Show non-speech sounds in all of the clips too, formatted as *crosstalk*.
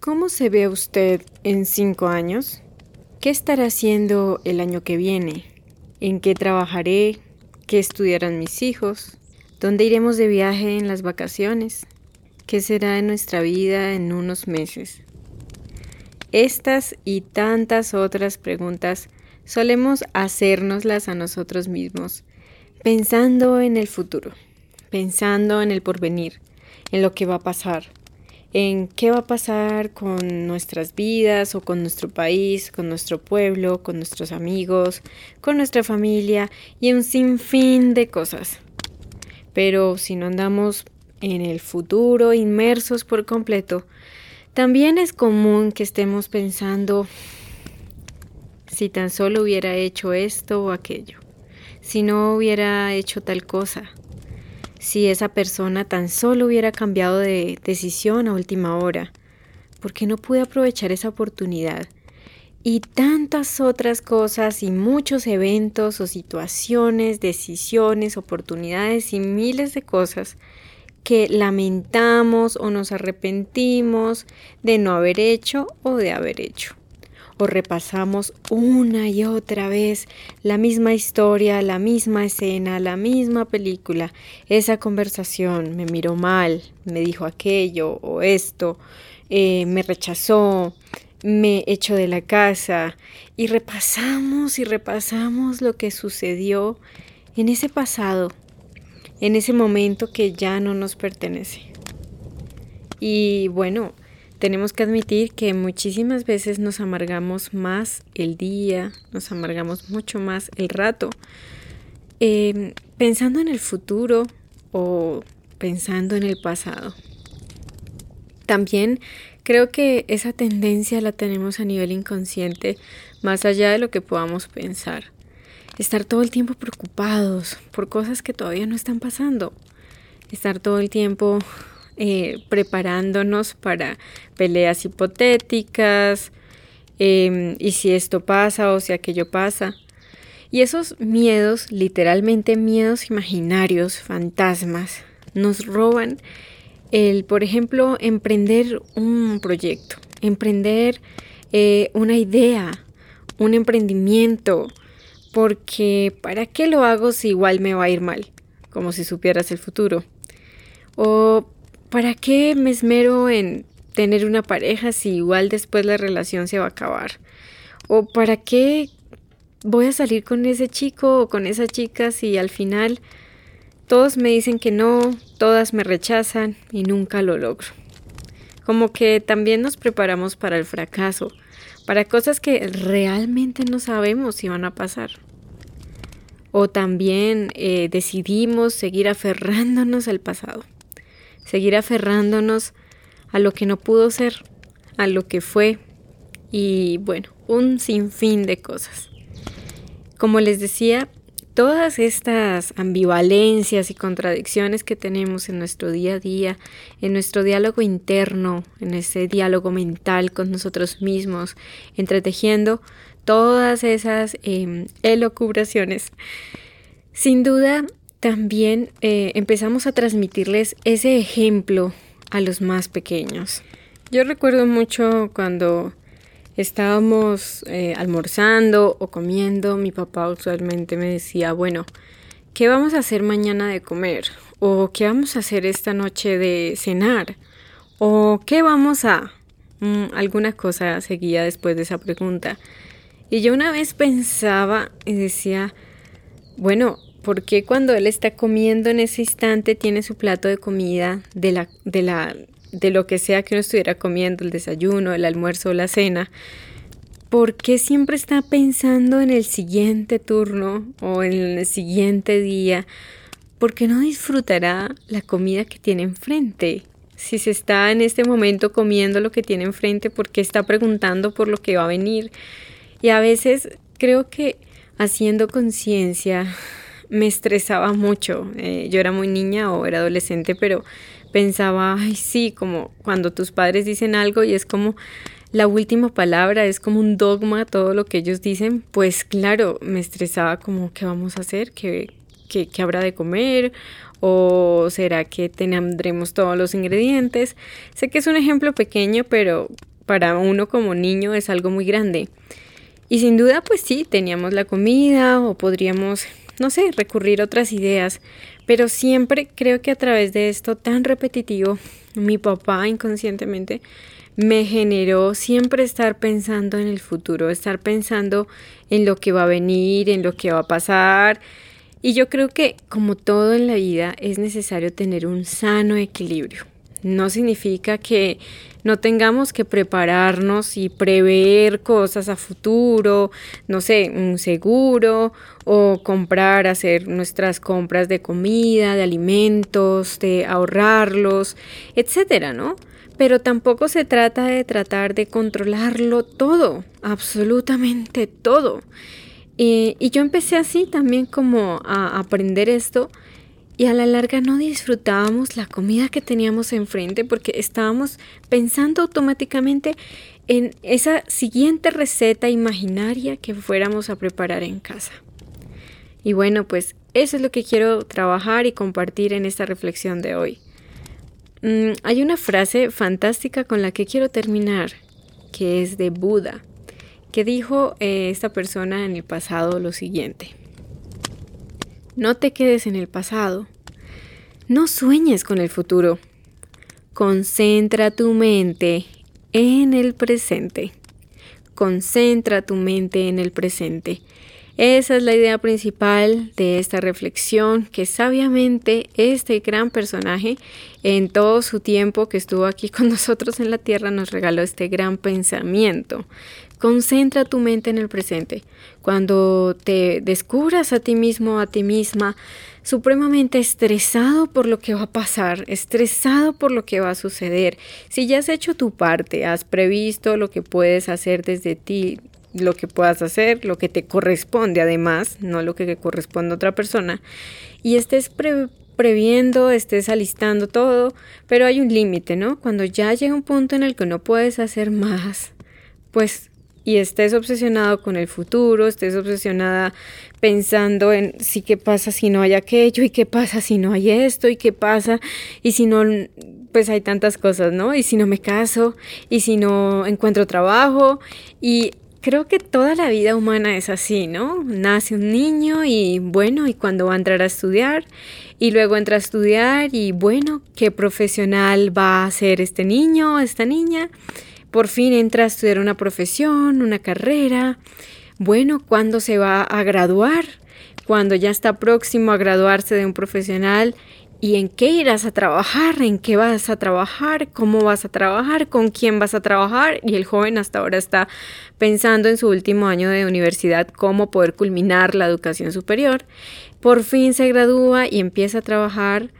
¿Cómo se ve usted en cinco años? ¿Qué estará haciendo el año que viene? ¿En qué trabajaré? ¿Qué estudiarán mis hijos? ¿Dónde iremos de viaje en las vacaciones? ¿Qué será de nuestra vida en unos meses? Estas y tantas otras preguntas solemos hacérnoslas a nosotros mismos, pensando en el futuro, pensando en el porvenir, en lo que va a pasar, en qué va a pasar con nuestras vidas o con nuestro país, con nuestro pueblo, con nuestros amigos, con nuestra familia y un sinfín de cosas. Pero si no andamos en el futuro inmersos por completo, también es común que estemos pensando si tan solo hubiera hecho esto o aquello, si no hubiera hecho tal cosa, si esa persona tan solo hubiera cambiado de decisión a última hora, ¿por qué no pude aprovechar esa oportunidad? Y tantas otras cosas y muchos eventos o situaciones, decisiones, oportunidades y miles de cosas que lamentamos o nos arrepentimos de no haber hecho o de haber hecho o repasamos una y otra vez la misma historia, la misma escena, la misma película, esa conversación, me miró mal, me dijo aquello o esto, eh, me rechazó, me echó de la casa y repasamos y repasamos lo que sucedió en ese pasado, en ese momento que ya no nos pertenece. Y bueno, tenemos que admitir que muchísimas veces nos amargamos más el día, nos amargamos mucho más el rato, em, pensando en el futuro o pensando en el pasado. También creo que esa tendencia la tenemos a nivel inconsciente, más allá de lo que podamos pensar. Estar todo el tiempo preocupados por cosas que todavía no están pasando. Estar todo el tiempo eh, preparándonos para peleas hipotéticas, em, y si esto pasa o si aquello pasa. Y esos miedos, literalmente miedos imaginarios, fantasmas, nos roban el, por ejemplo, emprender un proyecto, emprender eh, una idea, un emprendimiento, porque ¿para qué lo hago si igual me va a ir mal? Como si supieras el futuro. O ¿para qué me esmero en tener una pareja si igual después la relación se va a acabar? ¿O para qué voy a salir con ese chico o con esa chica si al final todos me dicen que no, todas me rechazan y nunca lo logro? Como que también nos preparamos para el fracaso, para cosas que realmente no sabemos si van a pasar. O también eh, decidimos seguir aferrándonos al pasado seguir aferrándonos a lo que no pudo ser, a lo que fue y bueno, un sinfín de cosas. Como les decía, todas estas ambivalencias y contradicciones que tenemos en nuestro día a día, en nuestro diálogo interno, en ese diálogo mental con nosotros mismos, entretejiendo todas esas eh, elocubraciones, sin duda también eh, empezamos a transmitirles ese ejemplo a los más pequeños. Yo recuerdo mucho cuando estábamos eh, almorzando o comiendo, mi papá usualmente me decía, bueno, ¿qué vamos a hacer mañana de comer? ¿O qué vamos a hacer esta noche de cenar? ¿O qué vamos a...? Mm, alguna cosa seguía después de esa pregunta. Y yo una vez pensaba y decía, bueno, ¿Por qué cuando él está comiendo en ese instante tiene su plato de comida de la, de la, de lo que sea que uno estuviera comiendo, el desayuno, el almuerzo o la cena? ¿Por qué siempre está pensando en el siguiente turno o en el siguiente día? ¿Por qué no disfrutará la comida que tiene enfrente? Si se está en este momento comiendo lo que tiene enfrente, ¿por qué está preguntando por lo que va a venir? Y a veces creo que haciendo conciencia me estresaba mucho. Eh, yo era muy niña o era adolescente, pero pensaba, ay, sí, como cuando tus padres dicen algo y es como la última palabra, es como un dogma todo lo que ellos dicen, pues claro, me estresaba como, ¿qué vamos a hacer? ¿Qué, qué, qué habrá de comer? ¿O será que tendremos todos los ingredientes? Sé que es un ejemplo pequeño, pero para uno como niño es algo muy grande. Y sin duda, pues sí, teníamos la comida o podríamos, no sé, recurrir a otras ideas. Pero siempre creo que a través de esto tan repetitivo, mi papá inconscientemente me generó siempre estar pensando en el futuro, estar pensando en lo que va a venir, en lo que va a pasar. Y yo creo que como todo en la vida es necesario tener un sano equilibrio. No significa que no tengamos que prepararnos y prever cosas a futuro, no sé, un seguro o comprar, hacer nuestras compras de comida, de alimentos, de ahorrarlos, etcétera, ¿no? Pero tampoco se trata de tratar de controlarlo todo, absolutamente todo. Eh, y yo empecé así también como a aprender esto y a la larga no disfrutábamos la comida que teníamos enfrente porque estábamos pensando automáticamente en esa siguiente receta imaginaria que fuéramos a preparar en casa. Y bueno, pues eso es lo que quiero trabajar y compartir en esta reflexión de hoy. Mm, hay una frase fantástica con la que quiero terminar, que es de Buda, que dijo eh, esta persona en el pasado lo siguiente. No te quedes en el pasado. No sueñes con el futuro. Concentra tu mente en el presente. Concentra tu mente en el presente. Esa es la idea principal de esta reflexión que sabiamente este gran personaje en todo su tiempo que estuvo aquí *laughs* con nosotros en la Tierra nos regaló este gran pensamiento. Concentra tu mente en el presente. Cuando te descubras a ti mismo, a ti misma, supremamente estresado por lo que va a pasar, estresado por lo que va a suceder, si ya has hecho tu parte, has previsto lo que puedes hacer desde ti, lo que puedas hacer, lo que te corresponde además, no lo que corresponde a otra persona, y estés previendo, estés alistando todo, pero hay un límite, ¿no? Cuando ya llega un punto en el que no puedes hacer más, pues y estés obsesionado con el futuro, estés obsesionada pensando en sí qué pasa si no hay aquello y qué pasa si no hay esto y qué pasa y si no pues hay tantas cosas, ¿no? Y si no me caso y si no encuentro trabajo y creo que toda la vida humana es así, ¿no? Nace un niño y bueno, y cuando va a entrar a estudiar y luego entra a estudiar y bueno, ¿qué profesional va a ser este niño, esta niña? Por fin entra a estudiar una profesión, una carrera. Bueno, ¿cuándo se va a graduar? Cuando ya está próximo a graduarse de un profesional. ¿Y en qué irás a trabajar? ¿En qué vas a trabajar? ¿Cómo vas a trabajar? ¿Con quién vas a trabajar? Y el joven hasta ahora está pensando en su último año de universidad cómo poder culminar la educación superior. Por fin se gradúa y empieza a trabajar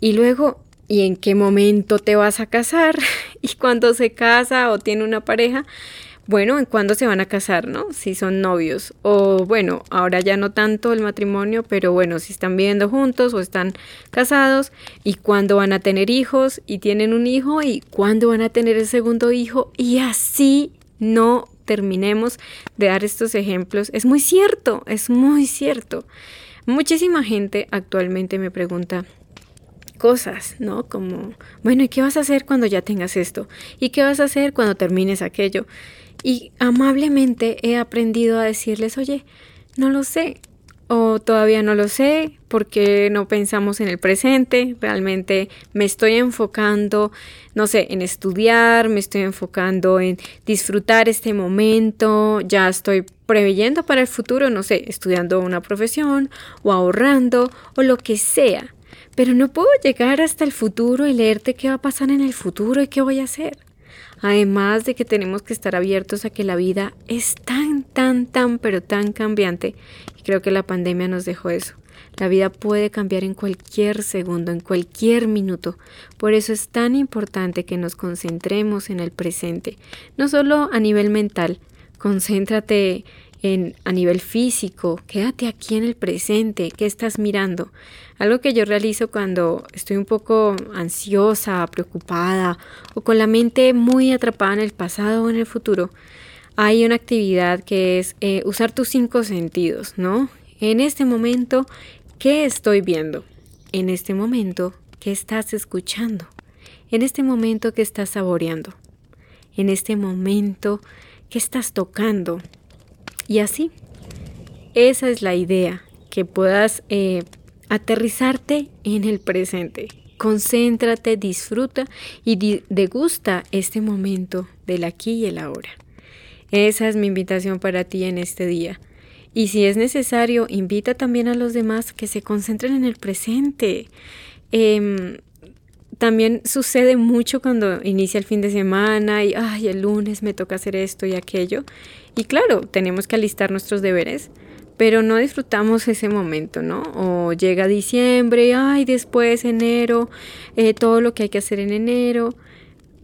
y luego y en qué momento te vas a casar *laughs* y cuando se casa o tiene una pareja, bueno, en cuándo se van a casar, ¿no? Si son novios o bueno, ahora ya no tanto el matrimonio, pero bueno, si están viviendo juntos o están casados y cuándo van a tener hijos y tienen un hijo y cuándo van a tener el segundo hijo y así no terminemos de dar estos ejemplos. Es muy cierto, es muy cierto. Muchísima gente actualmente me pregunta, cosas, ¿no? Como, bueno, ¿y qué vas a hacer cuando ya tengas esto? ¿Y qué vas a hacer cuando termines aquello? Y amablemente he aprendido a decirles, oye, no lo sé, o todavía no lo sé, porque no pensamos en el presente, realmente me estoy enfocando, no sé, en estudiar, me estoy enfocando en disfrutar este momento, ya estoy preveyendo para el futuro, no sé, estudiando una profesión o ahorrando o lo que sea. Pero no puedo llegar hasta el futuro y leerte qué va a pasar en el futuro y qué voy a hacer. Además de que tenemos que estar abiertos a que la vida es tan, tan, tan, pero tan cambiante. Y creo que la pandemia nos dejó eso. La vida puede cambiar en cualquier segundo, en cualquier minuto. Por eso es tan importante que nos concentremos en el presente. No solo a nivel mental. Concéntrate en, a nivel físico, quédate aquí en el presente, ¿qué estás mirando? Algo que yo realizo cuando estoy un poco ansiosa, preocupada o con la mente muy atrapada en el pasado o en el futuro, hay una actividad que es eh, usar tus cinco sentidos, ¿no? En este momento, ¿qué estoy viendo? En este momento, ¿qué estás escuchando? En este momento, ¿qué estás saboreando? en este momento que estás tocando. Y así, esa es la idea, que puedas eh, aterrizarte en el presente. Concéntrate, disfruta y degusta este momento del aquí y el ahora. Esa es mi invitación para ti en este día. Y si es necesario, invita también a los demás que se concentren en el presente. Em, también sucede mucho cuando inicia el fin de semana y, ay, el lunes me toca hacer esto y aquello. Y claro, tenemos que alistar nuestros deberes, pero no disfrutamos ese momento, ¿no? O llega diciembre, ay, después enero, eh, todo lo que hay que hacer en enero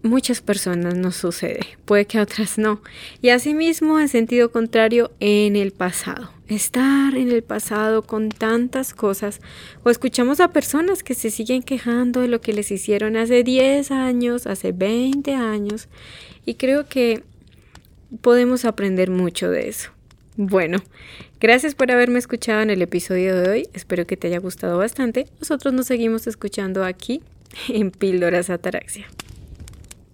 muchas personas nos sucede, puede que a otras no. Y asimismo, en sentido contrario, en el pasado. Estar en el pasado con tantas cosas, o escuchamos a personas que se siguen quejando de lo que les hicieron hace 10 años, hace 20 años, y creo que podemos aprender mucho de eso. Bueno, gracias por haberme escuchado en el episodio de hoy, espero que te haya gustado bastante. Nosotros nos seguimos escuchando aquí en Píldoras Ataraxia.